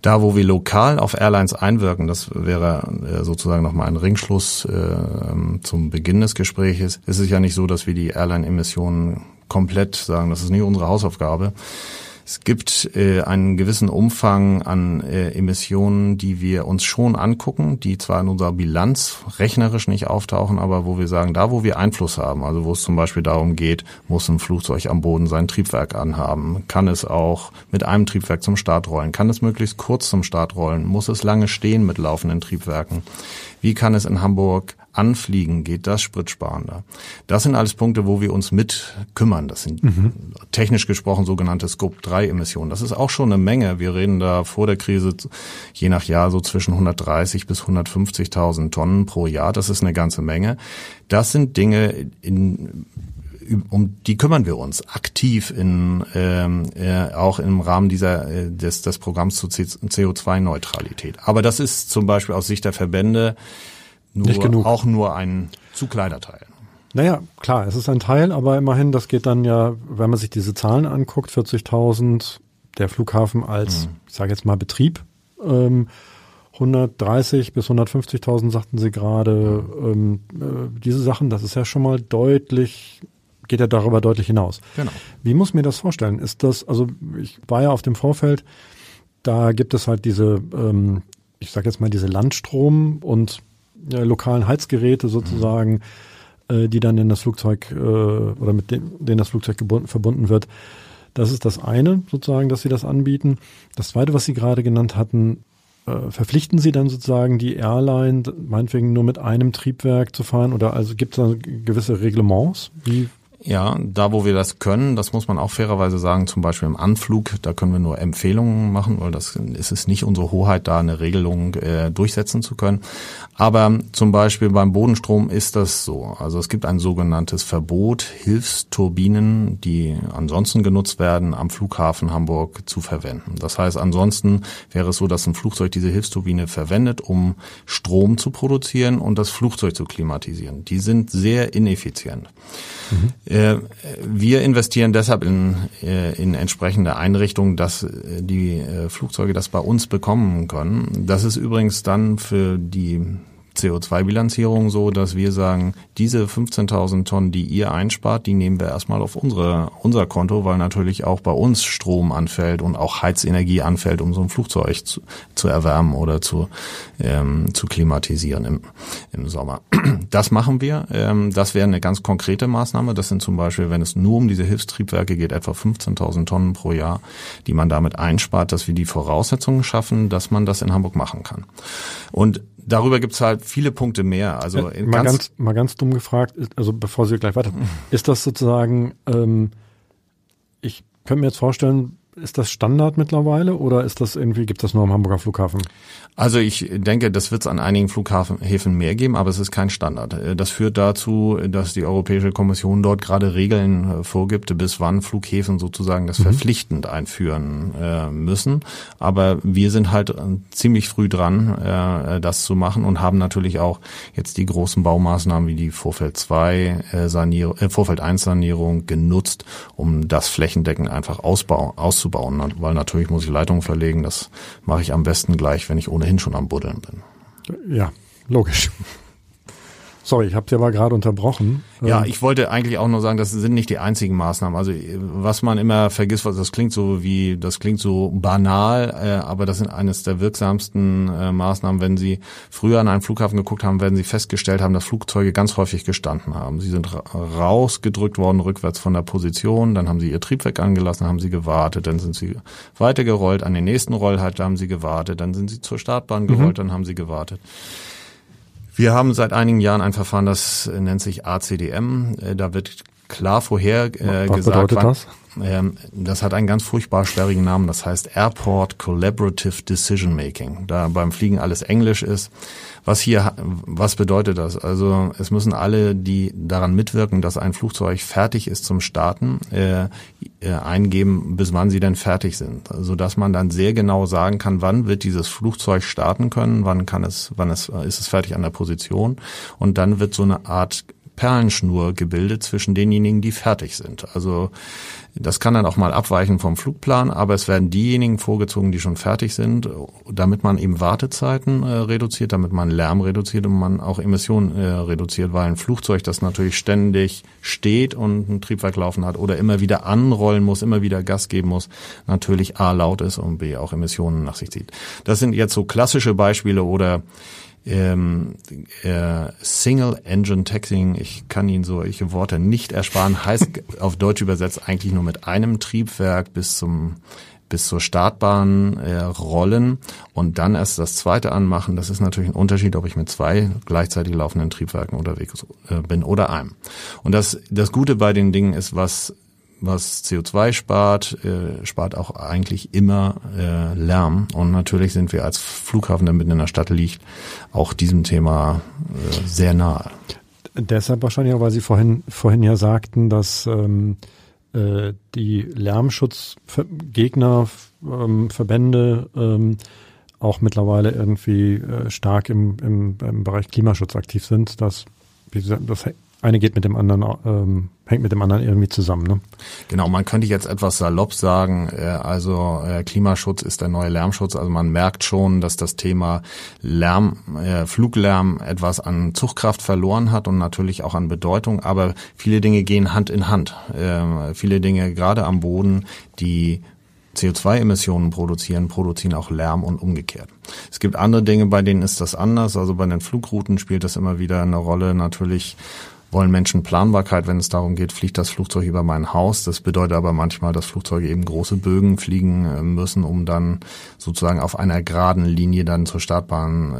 Da, wo wir lokal auf Airlines einwirken, das wäre äh, sozusagen nochmal ein Ringschluss äh, zum Beginn des Gespräches, ist es ja nicht so, dass wir die Airline-Emissionen komplett sagen, das ist nicht unsere Hausaufgabe. Es gibt äh, einen gewissen Umfang an äh, Emissionen, die wir uns schon angucken, die zwar in unserer Bilanz rechnerisch nicht auftauchen, aber wo wir sagen, da wo wir Einfluss haben, also wo es zum Beispiel darum geht, muss ein Flugzeug am Boden sein Triebwerk anhaben, kann es auch mit einem Triebwerk zum Start rollen, kann es möglichst kurz zum Start rollen, muss es lange stehen mit laufenden Triebwerken, wie kann es in Hamburg anfliegen, geht das spritsparender. Das sind alles Punkte, wo wir uns mit kümmern. Das sind mhm. technisch gesprochen sogenannte Scope-3-Emissionen. Das ist auch schon eine Menge. Wir reden da vor der Krise je nach Jahr so zwischen 130 bis 150.000 Tonnen pro Jahr. Das ist eine ganze Menge. Das sind Dinge, in, um die kümmern wir uns aktiv in ähm, äh, auch im Rahmen dieser äh, des, des Programms zur CO2-Neutralität. Aber das ist zum Beispiel aus Sicht der Verbände nur, Nicht genug. auch nur ein zu kleiner Teil. Naja, klar, es ist ein Teil, aber immerhin, das geht dann ja, wenn man sich diese Zahlen anguckt, 40.000 der Flughafen als, mhm. ich sage jetzt mal Betrieb, ähm, 130 bis 150.000 sagten sie gerade, ähm, äh, diese Sachen, das ist ja schon mal deutlich, geht ja darüber deutlich hinaus. Genau. Wie muss mir das vorstellen? Ist das, also ich war ja auf dem Vorfeld da gibt es halt diese, ähm, ich sage jetzt mal diese Landstrom und äh, lokalen Heizgeräte sozusagen, mhm. äh, die dann in das Flugzeug äh, oder mit dem, denen das Flugzeug gebunden, verbunden wird. Das ist das eine sozusagen, dass sie das anbieten. Das zweite, was Sie gerade genannt hatten, äh, verpflichten Sie dann sozusagen die Airline, meinetwegen nur mit einem Triebwerk zu fahren oder also gibt es da gewisse Reglements? Wie ja, da wo wir das können, das muss man auch fairerweise sagen, zum Beispiel im Anflug, da können wir nur Empfehlungen machen, weil das ist es nicht unsere Hoheit, da eine Regelung äh, durchsetzen zu können. Aber zum Beispiel beim Bodenstrom ist das so. Also es gibt ein sogenanntes Verbot, Hilfsturbinen, die ansonsten genutzt werden, am Flughafen Hamburg zu verwenden. Das heißt, ansonsten wäre es so, dass ein Flugzeug diese Hilfsturbine verwendet, um Strom zu produzieren und das Flugzeug zu klimatisieren. Die sind sehr ineffizient. Mhm. Äh, wir investieren deshalb in, äh, in entsprechende Einrichtungen, dass äh, die Flugzeuge das bei uns bekommen können. Das ist übrigens dann für die CO2-Bilanzierung so, dass wir sagen, diese 15.000 Tonnen, die ihr einspart, die nehmen wir erstmal auf unsere, unser Konto, weil natürlich auch bei uns Strom anfällt und auch Heizenergie anfällt, um so ein Flugzeug zu, zu erwärmen oder zu, ähm, zu klimatisieren im, im Sommer. Das machen wir. Ähm, das wäre eine ganz konkrete Maßnahme. Das sind zum Beispiel, wenn es nur um diese Hilfstriebwerke geht, etwa 15.000 Tonnen pro Jahr, die man damit einspart, dass wir die Voraussetzungen schaffen, dass man das in Hamburg machen kann. Und darüber gibt's halt viele Punkte mehr. Also ja, mal, ganz, ganz, mal ganz dumm gefragt, also bevor Sie gleich weiter, ist das sozusagen, ähm, ich könnte mir jetzt vorstellen, ist das Standard mittlerweile oder ist das irgendwie, gibt das nur am Hamburger Flughafen? Also ich denke, das wird es an einigen Flughäfen mehr geben, aber es ist kein Standard. Äh, das führt dazu, dass die Europäische Kommission dort gerade Regeln äh, vorgibt, bis wann Flughäfen sozusagen das mhm. verpflichtend einführen äh, müssen. Aber wir sind halt ziemlich früh dran, äh, das zu machen und haben natürlich auch jetzt die großen Baumaßnahmen wie die Vorfeld 2 äh, Sanierung, Vorfeld 1 Sanierung genutzt, um das flächendeckend einfach ausbau, auszubauen. Weil natürlich muss ich Leitungen verlegen. Das mache ich am besten gleich, wenn ich ohne ohnehin schon am Buddeln bin. Ja, logisch. Sorry, ich habe Sie aber gerade unterbrochen. Ja, ähm, ich wollte eigentlich auch nur sagen, das sind nicht die einzigen Maßnahmen. Also was man immer vergisst, was das klingt so wie, das klingt so banal, äh, aber das sind eines der wirksamsten äh, Maßnahmen. Wenn Sie früher an einen Flughafen geguckt haben, werden Sie festgestellt haben, dass Flugzeuge ganz häufig gestanden haben. Sie sind rausgedrückt worden, rückwärts von der Position, dann haben Sie Ihr Triebwerk angelassen, haben Sie gewartet, dann sind Sie weitergerollt, an den nächsten Rollhalter haben Sie gewartet, dann sind Sie zur Startbahn gerollt, mhm. dann haben Sie gewartet. Wir haben seit einigen Jahren ein Verfahren, das nennt sich ACDM. Äh, da wird klar vorher äh, Was gesagt, bedeutet das? Ähm, das hat einen ganz furchtbar sperrigen Namen. Das heißt Airport Collaborative Decision Making. Da beim Fliegen alles Englisch ist. Was hier, was bedeutet das? Also es müssen alle, die daran mitwirken, dass ein Flugzeug fertig ist zum Starten, äh, äh, eingeben, bis wann sie denn fertig sind, so also, man dann sehr genau sagen kann, wann wird dieses Flugzeug starten können, wann kann es, wann es ist es fertig an der Position und dann wird so eine Art Perlenschnur gebildet zwischen denjenigen, die fertig sind. Also das kann dann auch mal abweichen vom Flugplan, aber es werden diejenigen vorgezogen, die schon fertig sind, damit man eben Wartezeiten äh, reduziert, damit man Lärm reduziert und man auch Emissionen äh, reduziert, weil ein Flugzeug, das natürlich ständig steht und ein Triebwerk laufen hat oder immer wieder anrollen muss, immer wieder Gas geben muss, natürlich A laut ist und B auch Emissionen nach sich zieht. Das sind jetzt so klassische Beispiele oder ähm, äh, Single Engine Taxing, ich kann Ihnen solche Worte nicht ersparen, heißt auf Deutsch übersetzt eigentlich nur mit einem Triebwerk bis zum bis zur Startbahn äh, rollen und dann erst das zweite anmachen. Das ist natürlich ein Unterschied, ob ich mit zwei gleichzeitig laufenden Triebwerken unterwegs äh, bin oder einem. Und das, das Gute bei den Dingen ist, was was CO2 spart, äh, spart auch eigentlich immer äh, Lärm. Und natürlich sind wir als Flughafen, der mitten in der Stadt liegt, auch diesem Thema äh, sehr nahe. Deshalb wahrscheinlich auch, weil Sie vorhin, vorhin ja sagten, dass ähm, äh, die Lärmschutzgegner, ähm, ähm, auch mittlerweile irgendwie äh, stark im, im, im Bereich Klimaschutz aktiv sind. Das, wie gesagt, das eine geht mit dem anderen, ähm, hängt mit dem anderen irgendwie zusammen. Ne? Genau, man könnte jetzt etwas salopp sagen, äh, also äh, Klimaschutz ist der neue Lärmschutz. Also man merkt schon, dass das Thema Lärm, äh, Fluglärm etwas an Zugkraft verloren hat und natürlich auch an Bedeutung. Aber viele Dinge gehen Hand in Hand. Äh, viele Dinge gerade am Boden, die CO2-Emissionen produzieren, produzieren auch Lärm und umgekehrt. Es gibt andere Dinge, bei denen ist das anders. Also bei den Flugrouten spielt das immer wieder eine Rolle. Natürlich wollen Menschen Planbarkeit, wenn es darum geht, fliegt das Flugzeug über mein Haus. Das bedeutet aber manchmal, dass Flugzeuge eben große Bögen fliegen äh, müssen, um dann sozusagen auf einer geraden Linie dann zur Startbahn,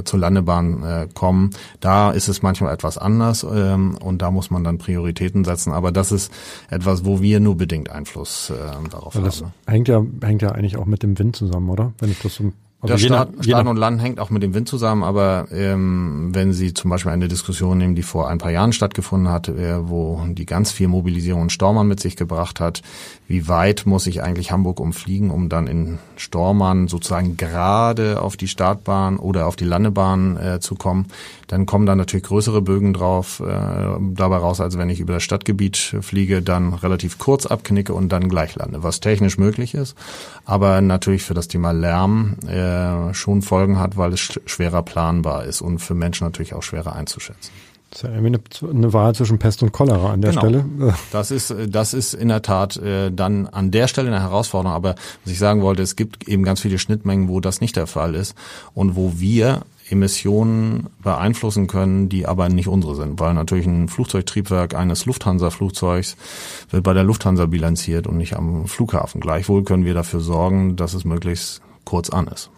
äh, zur Landebahn äh, kommen. Da ist es manchmal etwas anders ähm, und da muss man dann Prioritäten setzen. Aber das ist etwas, wo wir nur bedingt Einfluss äh, darauf Weil haben. Das hängt ja, hängt ja eigentlich auch mit dem Wind zusammen, oder? Wenn ich das so also Staat, nach, Staat und Land hängt auch mit dem Wind zusammen, aber ähm, wenn Sie zum Beispiel eine Diskussion nehmen, die vor ein paar Jahren stattgefunden hat, äh, wo die ganz viel Mobilisierung und Stormann mit sich gebracht hat, wie weit muss ich eigentlich Hamburg umfliegen, um dann in Stormann sozusagen gerade auf die Startbahn oder auf die Landebahn äh, zu kommen, dann kommen da natürlich größere Bögen drauf äh, dabei raus, als wenn ich über das Stadtgebiet fliege, dann relativ kurz abknicke und dann gleich lande, was technisch möglich ist, aber natürlich für das Thema Lärm äh, schon Folgen hat, weil es schwerer planbar ist und für Menschen natürlich auch schwerer einzuschätzen. Das ist ja irgendwie eine, eine Wahl zwischen Pest und Cholera an der genau. Stelle. Das ist, das ist in der Tat äh, dann an der Stelle eine Herausforderung. Aber was ich sagen wollte, es gibt eben ganz viele Schnittmengen, wo das nicht der Fall ist und wo wir Emissionen beeinflussen können, die aber nicht unsere sind, weil natürlich ein Flugzeugtriebwerk eines Lufthansa-Flugzeugs wird bei der Lufthansa bilanziert und nicht am Flughafen. Gleichwohl können wir dafür sorgen, dass es möglichst kurz an ist.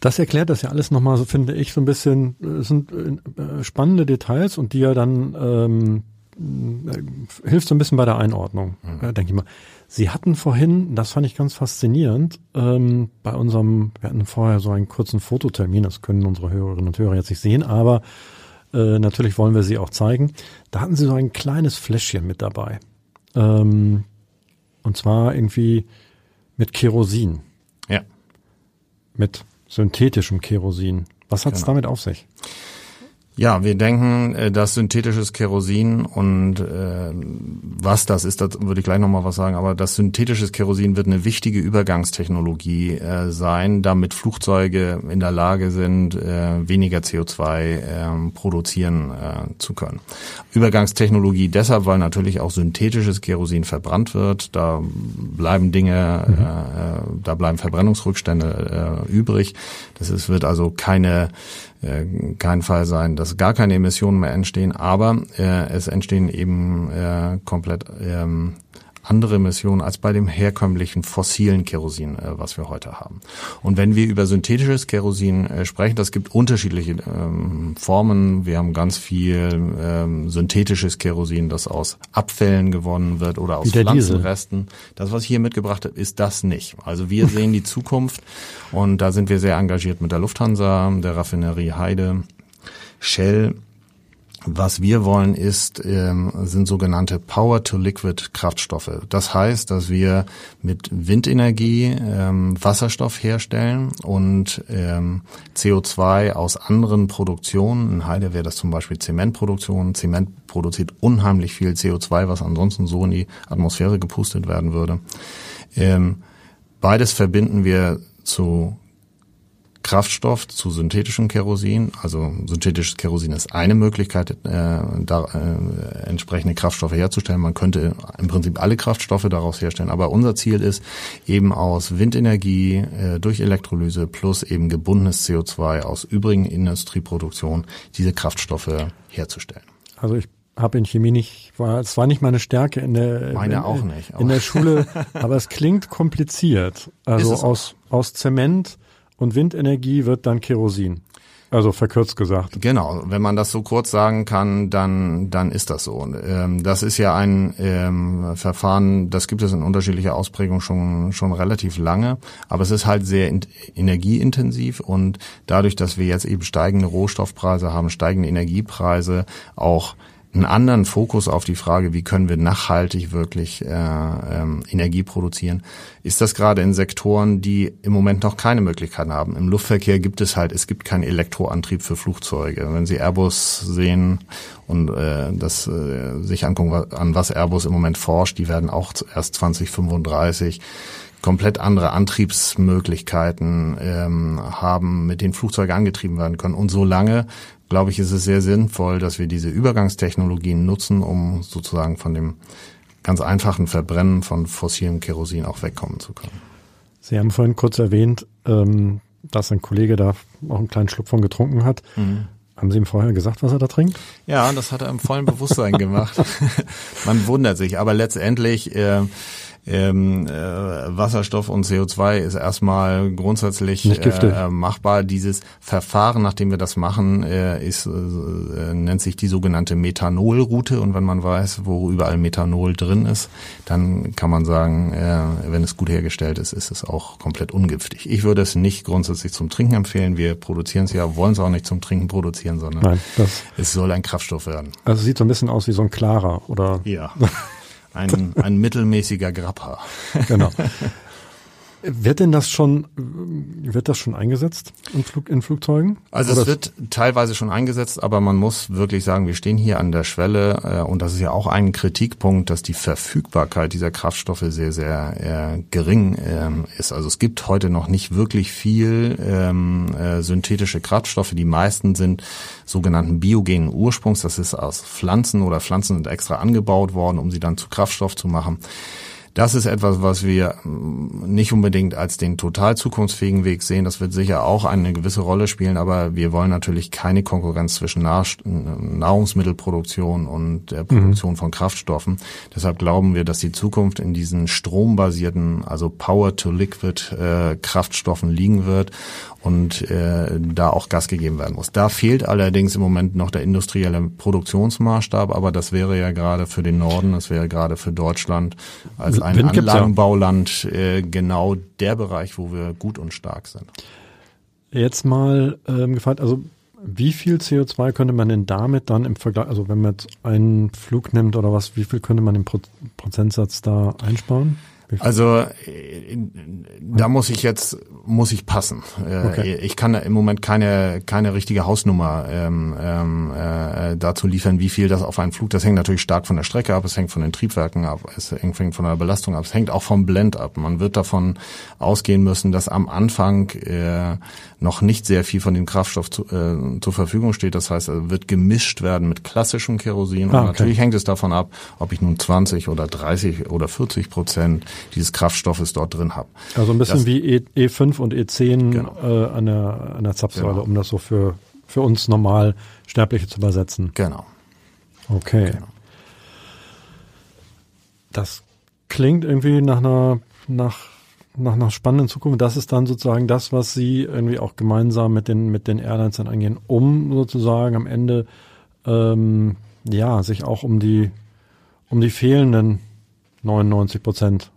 Das erklärt das ja alles nochmal, so finde ich, so ein bisschen, es sind äh, spannende Details und die ja dann ähm, äh, hilft so ein bisschen bei der Einordnung, mhm. äh, denke ich mal. Sie hatten vorhin, das fand ich ganz faszinierend, ähm, bei unserem, wir hatten vorher so einen kurzen Fototermin, das können unsere Hörerinnen und Hörer jetzt nicht sehen, aber äh, natürlich wollen wir sie auch zeigen. Da hatten sie so ein kleines Fläschchen mit dabei. Ähm, und zwar irgendwie mit Kerosin. Ja. Mit synthetischem Kerosin. Was hat's genau. damit auf sich? Ja, wir denken, äh, dass synthetisches Kerosin und äh, was das ist, das würde ich gleich nochmal was sagen, aber das synthetisches Kerosin wird eine wichtige Übergangstechnologie äh, sein, damit Flugzeuge in der Lage sind, äh, weniger CO2 äh, produzieren äh, zu können. Übergangstechnologie deshalb, weil natürlich auch synthetisches Kerosin verbrannt wird, da bleiben Dinge, mhm. äh, da bleiben Verbrennungsrückstände äh, übrig. Das ist, wird also keine äh, kein Fall sein, dass gar keine Emissionen mehr entstehen, aber äh, es entstehen eben äh, komplett ähm, andere Emissionen als bei dem herkömmlichen fossilen Kerosin, äh, was wir heute haben. Und wenn wir über synthetisches Kerosin äh, sprechen, das gibt unterschiedliche ähm, Formen. Wir haben ganz viel ähm, synthetisches Kerosin, das aus Abfällen gewonnen wird oder aus Pflanzenresten. Das, was ich hier mitgebracht habe, ist das nicht. Also wir sehen die Zukunft und da sind wir sehr engagiert mit der Lufthansa, der Raffinerie Heide, Shell was wir wollen ist, ähm, sind sogenannte Power-to-Liquid-Kraftstoffe. Das heißt, dass wir mit Windenergie ähm, Wasserstoff herstellen und ähm, CO2 aus anderen Produktionen. In Heide wäre das zum Beispiel Zementproduktion. Zement produziert unheimlich viel CO2, was ansonsten so in die Atmosphäre gepustet werden würde. Beides verbinden wir zu Kraftstoff zu synthetischem Kerosin. Also synthetisches Kerosin ist eine Möglichkeit, äh, da äh, entsprechende Kraftstoffe herzustellen. Man könnte im Prinzip alle Kraftstoffe daraus herstellen. Aber unser Ziel ist eben aus Windenergie äh, durch Elektrolyse plus eben gebundenes CO2 aus übrigen Industrieproduktionen diese Kraftstoffe herzustellen. Also ich habe in Chemie nicht, war, es war nicht meine Stärke in der, meine in, auch nicht, in der Schule, aber es klingt kompliziert. Also aus, aus Zement und Windenergie wird dann Kerosin. Also verkürzt gesagt. Genau, wenn man das so kurz sagen kann, dann dann ist das so. Ähm, das ist ja ein ähm, Verfahren, das gibt es in unterschiedlicher Ausprägung schon schon relativ lange, aber es ist halt sehr in, energieintensiv und dadurch, dass wir jetzt eben steigende Rohstoffpreise haben, steigende Energiepreise, auch einen anderen Fokus auf die Frage, wie können wir nachhaltig wirklich äh, ähm, Energie produzieren, ist das gerade in Sektoren, die im Moment noch keine Möglichkeiten haben. Im Luftverkehr gibt es halt, es gibt keinen Elektroantrieb für Flugzeuge. Wenn Sie Airbus sehen und äh, das äh, sich angucken, an was Airbus im Moment forscht, die werden auch erst 2035 komplett andere Antriebsmöglichkeiten ähm, haben, mit denen Flugzeuge angetrieben werden können. Und solange glaube ich, ist es sehr sinnvoll, dass wir diese Übergangstechnologien nutzen, um sozusagen von dem ganz einfachen Verbrennen von fossilem Kerosin auch wegkommen zu können. Sie haben vorhin kurz erwähnt, ähm, dass ein Kollege da auch einen kleinen Schluck von getrunken hat. Mhm. Haben Sie ihm vorher gesagt, was er da trinkt? Ja, das hat er im vollen Bewusstsein gemacht. Man wundert sich, aber letztendlich äh, ähm, äh, Wasserstoff und CO2 ist erstmal grundsätzlich äh, machbar. Dieses Verfahren, nachdem wir das machen, äh, ist, äh, nennt sich die sogenannte Methanolroute. Und wenn man weiß, wo überall Methanol drin ist, dann kann man sagen, äh, wenn es gut hergestellt ist, ist es auch komplett ungiftig. Ich würde es nicht grundsätzlich zum Trinken empfehlen. Wir produzieren es ja, wollen es auch nicht zum Trinken produzieren, sondern Nein, es soll ein Kraftstoff werden. Also sieht so ein bisschen aus wie so ein klarer, oder? Ja. Ein, ein mittelmäßiger Grappa. Genau. Wird denn das schon, wird das schon eingesetzt in, Flug, in Flugzeugen? Also Oder es wird teilweise schon eingesetzt, aber man muss wirklich sagen, wir stehen hier an der Schwelle äh, und das ist ja auch ein Kritikpunkt, dass die Verfügbarkeit dieser Kraftstoffe sehr, sehr äh, gering ähm, ist. Also es gibt heute noch nicht wirklich viel ähm, äh, synthetische Kraftstoffe. Die meisten sind sogenannten biogenen Ursprungs. Das ist aus Pflanzen oder Pflanzen sind extra angebaut worden, um sie dann zu Kraftstoff zu machen. Das ist etwas, was wir mm, nicht unbedingt als den total zukunftsfähigen Weg sehen. Das wird sicher auch eine gewisse Rolle spielen, aber wir wollen natürlich keine Konkurrenz zwischen Nahrungsmittelproduktion und der Produktion mhm. von Kraftstoffen. Deshalb glauben wir, dass die Zukunft in diesen strombasierten, also Power-to-Liquid äh, Kraftstoffen liegen wird und äh, da auch Gas gegeben werden muss. Da fehlt allerdings im Moment noch der industrielle Produktionsmaßstab, aber das wäre ja gerade für den Norden, das wäre gerade für Deutschland als ein Wind Anlagenbauland äh, genau der Bereich, wo wir gut und stark sind. Jetzt mal ähm, gefragt, also wie viel CO2 könnte man denn damit dann im Vergleich, also wenn man jetzt einen Flug nimmt oder was, wie viel könnte man im Pro Prozentsatz da einsparen? Also äh, da muss ich jetzt muss ich passen. Äh, okay. Ich kann im Moment keine keine richtige Hausnummer ähm, ähm, äh, dazu liefern, wie viel das auf einen Flug. Das hängt natürlich stark von der Strecke ab, es hängt von den Triebwerken ab, es hängt von der Belastung ab, es hängt auch vom Blend ab. Man wird davon ausgehen müssen, dass am Anfang äh, noch nicht sehr viel von dem Kraftstoff zu, äh, zur Verfügung steht. Das heißt, er wird gemischt werden mit klassischem Kerosin. Ah, okay. Und natürlich hängt es davon ab, ob ich nun 20 oder 30 oder 40 Prozent dieses Kraftstoffes dort drin habe. Also ein bisschen das, wie e, E5 und E10 genau. äh, an der, an der Zapfsäule, genau. um das so für, für uns normal Sterbliche zu übersetzen. Genau. Okay. Genau. Das klingt irgendwie nach einer, nach, nach einer spannenden Zukunft. Das ist dann sozusagen das, was Sie irgendwie auch gemeinsam mit den, mit den Airlines dann angehen, um sozusagen am Ende, ähm, ja, sich auch um die, um die fehlenden 99 Prozent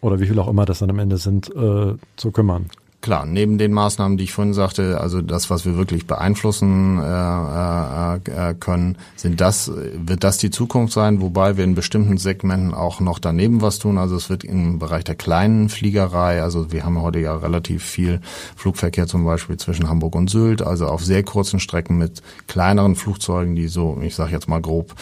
oder wie viel auch immer das dann am Ende sind, äh, zu kümmern. Klar, neben den Maßnahmen, die ich vorhin sagte, also das, was wir wirklich beeinflussen äh, äh, äh, können, sind das, wird das die Zukunft sein, wobei wir in bestimmten Segmenten auch noch daneben was tun. Also es wird im Bereich der kleinen Fliegerei, also wir haben heute ja relativ viel Flugverkehr zum Beispiel zwischen Hamburg und Sylt, also auf sehr kurzen Strecken mit kleineren Flugzeugen, die so, ich sage jetzt mal grob,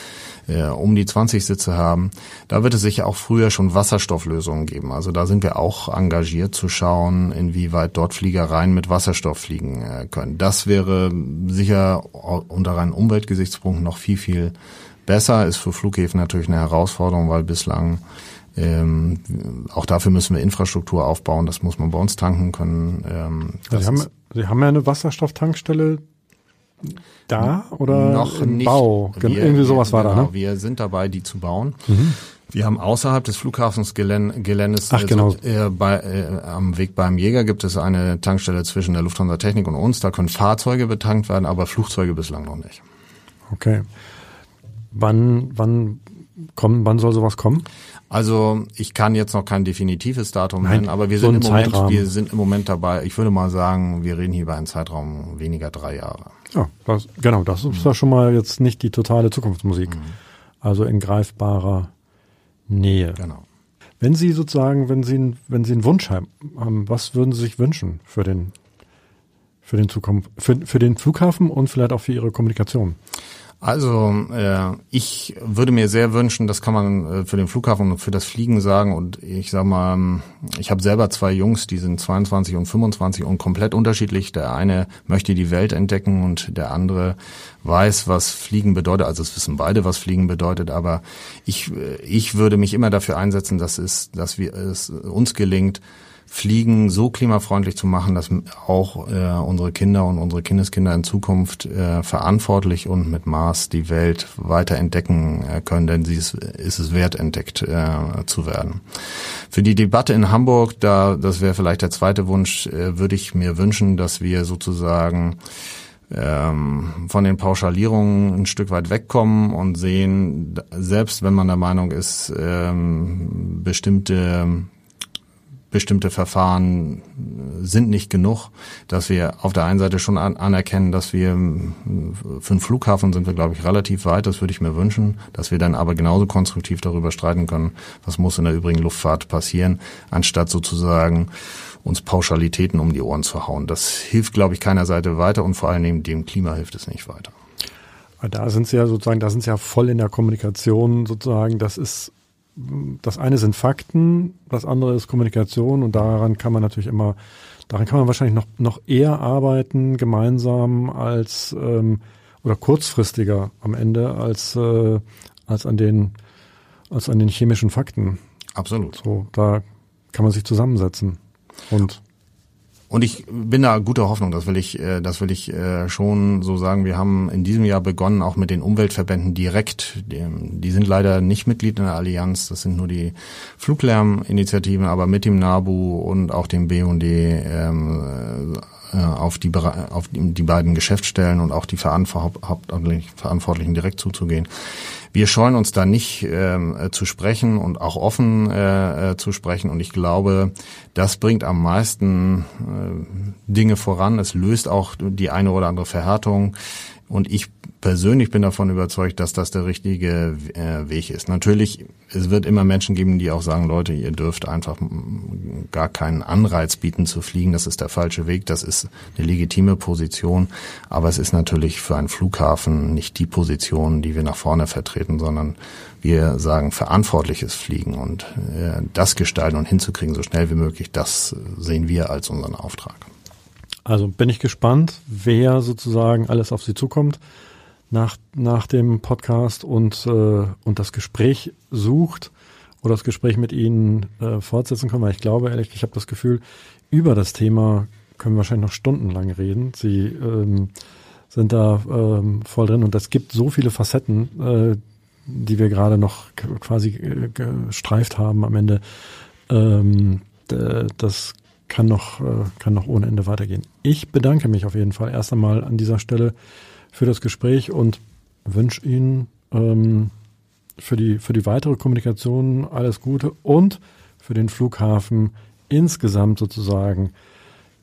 äh, um die 20 Sitze haben. Da wird es sicher auch früher schon Wasserstofflösungen geben. Also da sind wir auch engagiert zu schauen, inwieweit dort Fliegereien mit Wasserstoff fliegen äh, können. Das wäre sicher unter reinen Umweltgesichtspunkten noch viel, viel besser. Ist für Flughäfen natürlich eine Herausforderung, weil bislang ähm, auch dafür müssen wir Infrastruktur aufbauen. Das muss man bei uns tanken können. Ähm, Sie, haben, Sie haben ja eine Wasserstofftankstelle da oder noch im nicht. Bau? Wir, Irgendwie sowas war genau, da, ne? Wir sind dabei, die zu bauen. Mhm. Wir haben außerhalb des Flughafensgeländes Ach, genau. äh, bei, äh, am Weg beim Jäger gibt es eine Tankstelle zwischen der Lufthansa Technik und uns. Da können Fahrzeuge betankt werden, aber Flugzeuge bislang noch nicht. Okay. Wann, wann kommen, wann soll sowas kommen? Also ich kann jetzt noch kein definitives Datum Nein, nennen, aber wir sind so im Moment, wir sind im Moment dabei. Ich würde mal sagen, wir reden hier über einen Zeitraum weniger drei Jahre. Ja, das, genau, das ist ja schon mal jetzt nicht die totale Zukunftsmusik. Mhm. Also in greifbarer Nähe. Genau. Wenn Sie sozusagen, wenn Sie, wenn Sie einen Wunsch haben, was würden Sie sich wünschen für den, für den Zukunft, für, für den Flughafen und vielleicht auch für Ihre Kommunikation? Also äh, ich würde mir sehr wünschen, das kann man äh, für den Flughafen und für das Fliegen sagen. Und ich sag mal, ich habe selber zwei Jungs, die sind 22 und 25 und komplett unterschiedlich. Der eine möchte die Welt entdecken und der andere weiß, was Fliegen bedeutet. Also es wissen beide, was Fliegen bedeutet. Aber ich, äh, ich würde mich immer dafür einsetzen, dass es, dass wir es uns gelingt, Fliegen so klimafreundlich zu machen, dass auch äh, unsere Kinder und unsere Kindeskinder in Zukunft äh, verantwortlich und mit Maß die Welt weiter entdecken äh, können, denn sie ist, ist es wert, entdeckt äh, zu werden. Für die Debatte in Hamburg, da das wäre vielleicht der zweite Wunsch, äh, würde ich mir wünschen, dass wir sozusagen ähm, von den Pauschalierungen ein Stück weit wegkommen und sehen, selbst wenn man der Meinung ist, ähm, bestimmte bestimmte Verfahren sind nicht genug, dass wir auf der einen Seite schon an, anerkennen, dass wir für einen Flughafen sind wir, glaube ich, relativ weit, das würde ich mir wünschen, dass wir dann aber genauso konstruktiv darüber streiten können, was muss in der übrigen Luftfahrt passieren, anstatt sozusagen uns Pauschalitäten um die Ohren zu hauen. Das hilft, glaube ich, keiner Seite weiter und vor allen Dingen dem Klima hilft es nicht weiter. Da sind sie ja sozusagen, da sind sie ja voll in der Kommunikation sozusagen. Das ist das eine sind Fakten, das andere ist Kommunikation und daran kann man natürlich immer, daran kann man wahrscheinlich noch, noch eher arbeiten, gemeinsam als ähm, oder kurzfristiger am Ende als, äh, als an den als an den chemischen Fakten. Absolut. So, da kann man sich zusammensetzen. Und und ich bin da guter Hoffnung, das will ich, äh, das will ich äh, schon so sagen. Wir haben in diesem Jahr begonnen, auch mit den Umweltverbänden direkt. Die, sind leider nicht Mitglied in der Allianz. Das sind nur die Fluglärminitiativen, aber mit dem NABU und auch dem BUND ähm, äh, auf die, auf die beiden Geschäftsstellen und auch die Verantwortlichen direkt zuzugehen. Wir scheuen uns da nicht äh, zu sprechen und auch offen äh, äh, zu sprechen. Und ich glaube, das bringt am meisten äh, Dinge voran. Es löst auch die eine oder andere Verhärtung. Und ich persönlich bin davon überzeugt, dass das der richtige äh, Weg ist. Natürlich, es wird immer Menschen geben, die auch sagen, Leute, ihr dürft einfach gar keinen Anreiz bieten zu fliegen. Das ist der falsche Weg. Das ist eine legitime Position. Aber es ist natürlich für einen Flughafen nicht die Position, die wir nach vorne vertreten, sondern wir sagen verantwortliches Fliegen und äh, das gestalten und hinzukriegen so schnell wie möglich, das sehen wir als unseren Auftrag. Also bin ich gespannt, wer sozusagen alles auf Sie zukommt nach, nach dem Podcast und, äh, und das Gespräch sucht oder das Gespräch mit Ihnen äh, fortsetzen können, weil ich glaube, ehrlich, ich habe das Gefühl, über das Thema können wir wahrscheinlich noch stundenlang reden. Sie ähm, sind da ähm, voll drin und es gibt so viele Facetten, äh, die wir gerade noch quasi äh, gestreift haben am Ende. Ähm, das kann noch, äh, kann noch ohne Ende weitergehen. Ich bedanke mich auf jeden Fall erst einmal an dieser Stelle für das Gespräch und wünsche Ihnen ähm, für, die, für die weitere Kommunikation alles Gute und für den Flughafen insgesamt sozusagen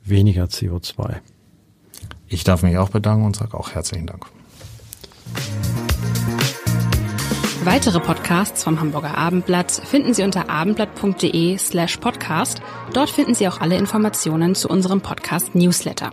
weniger CO2. Ich darf mich auch bedanken und sage auch herzlichen Dank. Weitere Podcasts vom Hamburger Abendblatt finden Sie unter abendblatt.de slash podcast. Dort finden Sie auch alle Informationen zu unserem Podcast Newsletter.